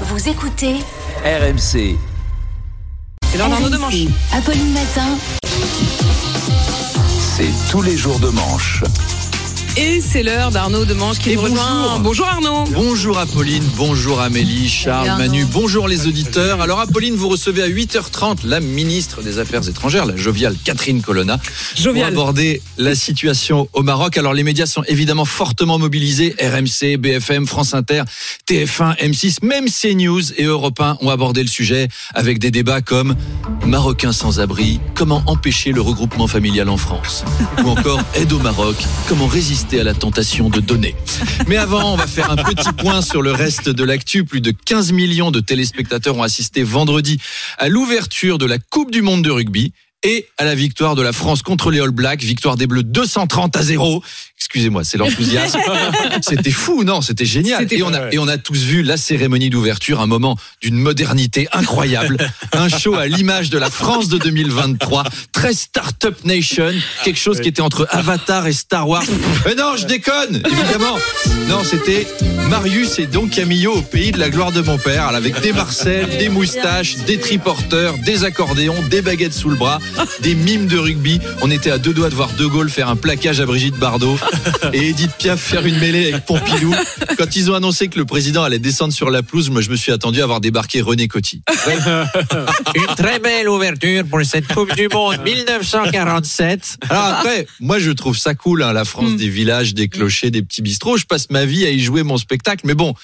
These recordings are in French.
Vous écoutez RMC. C'est l'heure d'Arnaud de Manche. Apolline Matin. C'est tous les jours de manche. Et c'est l'heure d'Arnaud de Manche qui Et nous rejoint. bonjour. Bonjour Arnaud. Bonjour Apolline, bonjour Amélie, Charles, Manu, bonjour les auditeurs. Alors Apolline, vous recevez à 8h30 la ministre des Affaires étrangères, la joviale Catherine Colonna, pour Jovial. aborder la situation au Maroc. Alors les médias sont évidemment fortement mobilisés. RMC, BFM, France Inter, TF1, M6, même CNews et Europe 1 ont abordé le sujet avec des débats comme Marocains sans abri, comment empêcher le regroupement familial en France? Ou encore aide au Maroc, comment résister à la tentation de donner. Mais avant, on va faire un petit point sur le reste de l'actu. Plus de 15 millions de téléspectateurs ont assisté vendredi à l'ouverture de la Coupe du monde de rugby et à la victoire de la France contre les All Blacks, victoire des Bleus 230 à 0. Excusez-moi, c'est l'enthousiasme. C'était fou, non C'était génial. Et on, a, et on a tous vu la cérémonie d'ouverture, un moment d'une modernité incroyable. Un show à l'image de la France de 2023, très Startup Nation, quelque chose qui était entre Avatar et Star Wars. Mais non, je déconne, évidemment. Non, c'était Marius et Don Camillo au pays de la gloire de mon père, avec des Marcel, des moustaches, des triporteurs, des accordéons, des baguettes sous le bras, des mimes de rugby. On était à deux doigts de voir De Gaulle faire un plaquage à Brigitte Bardot et Edith Piaf faire une mêlée avec Pompidou. Quand ils ont annoncé que le président allait descendre sur la pelouse, moi je me suis attendu à voir débarquer René Coty. Une très belle ouverture pour cette Coupe du Monde 1947. Alors après, moi je trouve ça cool, hein, la France des villages, des clochers, des petits bistrots. Je passe ma vie à y jouer mon spectacle, mais bon.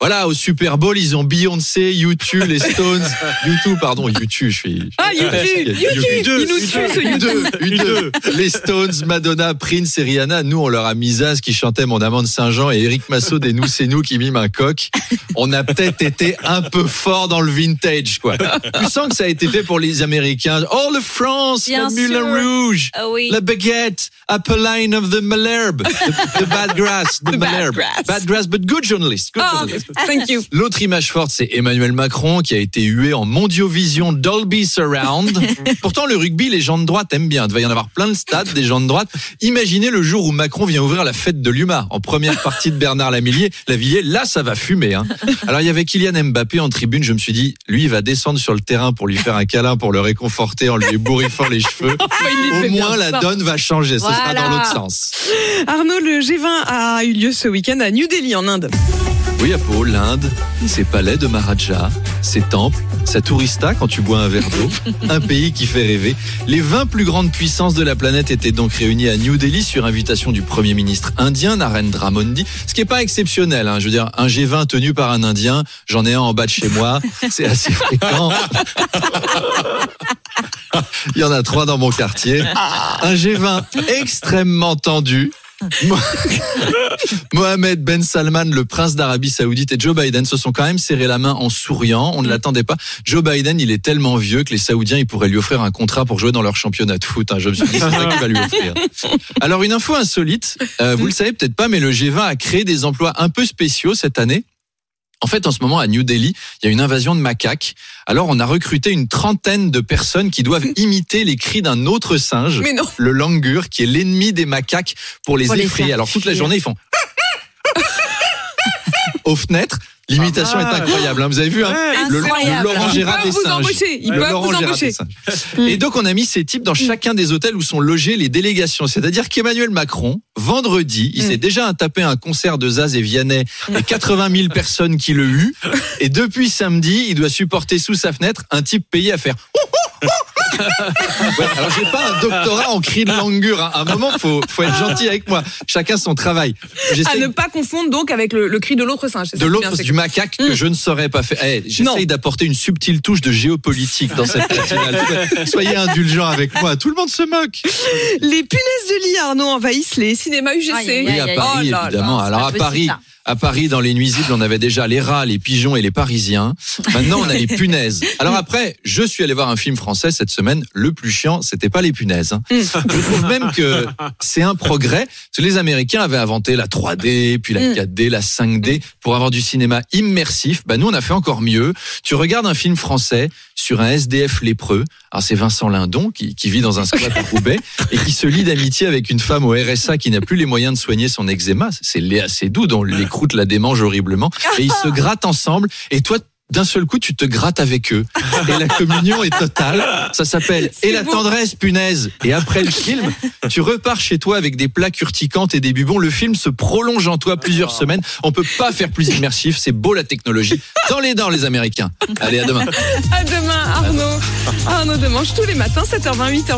Voilà, au Super Bowl, ils ont Beyoncé, YouTube, les Stones, YouTube, pardon, YouTube, je suis. Ah, YouTube, YouTube, nous ce YouTube. U2, U2. Les Stones, Madonna, Prince et Rihanna, nous on leur a mis Zaz qui chantait Mon amant de Saint-Jean et Eric Massot des Nous c'est nous qui mime un coq. On a peut-être été un peu fort dans le vintage quoi. Tu sens que ça a été fait pour les Américains. Oh le France, Bien le Moulin. Rouge, Ah oui. la baguette, Apolline of the Malherbe, the, the bad grass, the, The bad Malherbe. grass. Bad grass, but good journalist. Good Ah, journalist. Thank you. L'autre image forte, c'est Emmanuel Macron qui a été hué en Mondiovision Dolby Surround. Pourtant, le rugby, les gens de droite aiment bien. Il va y en avoir plein de stades des gens de droite. Imaginez le jour où Macron vient ouvrir la fête de l'UMA en première partie de Bernard Lavillier. Lavillier, là, ça va fumer. Hein. Alors, il y avait Kylian Mbappé en tribune. Je me suis dit, lui, il va descendre sur le terrain pour lui faire un câlin, pour le réconforter en lui ébouriffant les cheveux. Au moins, la ça. donne va changer. Ce sera dans l'autre sens. Arnaud, le G20 a eu lieu ce week-end à New Delhi en Inde. Oui, L'Inde, ses palais de Maharaja, ses temples, sa tourista quand tu bois un verre d'eau, un pays qui fait rêver. Les 20 plus grandes puissances de la planète étaient donc réunies à New Delhi sur invitation du Premier ministre indien Narendra Modi, ce qui n'est pas exceptionnel. Hein. Je veux dire, un G20 tenu par un Indien, j'en ai un en bas de chez moi, c'est assez fréquent. Il y en a trois dans mon quartier. Un G20 extrêmement tendu. Mo- Mohamed Ben Salman, le prince d'Arabie Saoudite, et Joe Biden se sont quand même serré la main en souriant. On ne l'attendait pas. Joe Biden, il est tellement vieux que les Saoudiens, ils pourraient lui offrir un contrat pour jouer dans leur championnat de foot. hein. Je me suis dit, c'est ça qu'il va lui offrir. Alors, une info insolite, euh, vous le savez peut-être pas, mais le G20 a créé des emplois un peu spéciaux cette année. En fait, en ce moment, à New Delhi, il y a une invasion de macaques. Alors, on a recruté une trentaine de personnes qui doivent imiter les cris d'un autre singe Mais non. le langur, qui est l'ennemi des macaques, pour les Pour effrayer. Alors toute la journée, ils font aux fenêtres. L'imitation est incroyable. hein. Vous avez vu hein le, le Incroyable. Laurent Gérard des vous singes. ils Le peuvent Laurent vous embaucher. Et donc on a mis ces types dans chacun des hôtels où sont logées les délégations. C'est-à-dire qu'Emmanuel Macron, vendredi, il s'est déjà tapé un concert de Zaz et Vianney et 80 000 personnes qui le huent. Et depuis samedi, il doit supporter sous sa fenêtre un type payé à faire. Ouais, alors j'ai pas un doctorat en cri de langur. hein. À un moment, faut, faut être gentil avec moi. Chacun son travail. À ne pas confondre donc avec le, le cri de l'autre singe. c'est de l'autre, du macaque que je ne saurais pas faire. Eh, Non. J'essaye d'apporter une subtile touche de géopolitique dans cette matinale. Soyez indulgents avec moi. Tout le monde se moque. que Les punaises de lit, Arnaud, envahissent les cinémas UGC. Aïe, Oui, à Paris, Oh là évidemment. c'est Alors à Paris, ça. À Paris, dans les nuisibles, on avait déjà les rats, les pigeons et les Parisiens. Maintenant, on a les punaises. Alors après, je suis allé voir un film français cette semaine. Le plus chiant, c'était pas les punaises. hein. Je trouve même que c'est un progrès. Parce que les Américains avaient inventé la 3D, puis la 4D, la 5D pour avoir du cinéma immersif. Bah, nous, on a fait encore mieux. Tu regardes un film français sur un SDF lépreux. Alors, c'est Vincent Lindon qui, qui vit dans un squat à Roubaix et qui se lie d'amitié avec une femme au RSA qui n'a plus les moyens de soigner son eczéma. C'est lait assez doux dans l'écrou croûte la démange horriblement. Et ils se grattent ensemble. Et toi, d'un seul coup, tu te grattes avec eux. Et la communion est totale. Ça s'appelle Et la beau. tendresse, punaise. Et après le film, tu repars chez toi avec des plaques urticantes et des bubons. Le film se prolonge en toi plusieurs semaines. On peut pas faire plus immersif. C'est beau la technologie. Dans les dents, les Américains. Allez, à demain. À demain, Arnaud. Arnaud Demange tous les matins, 7h20, 8h20.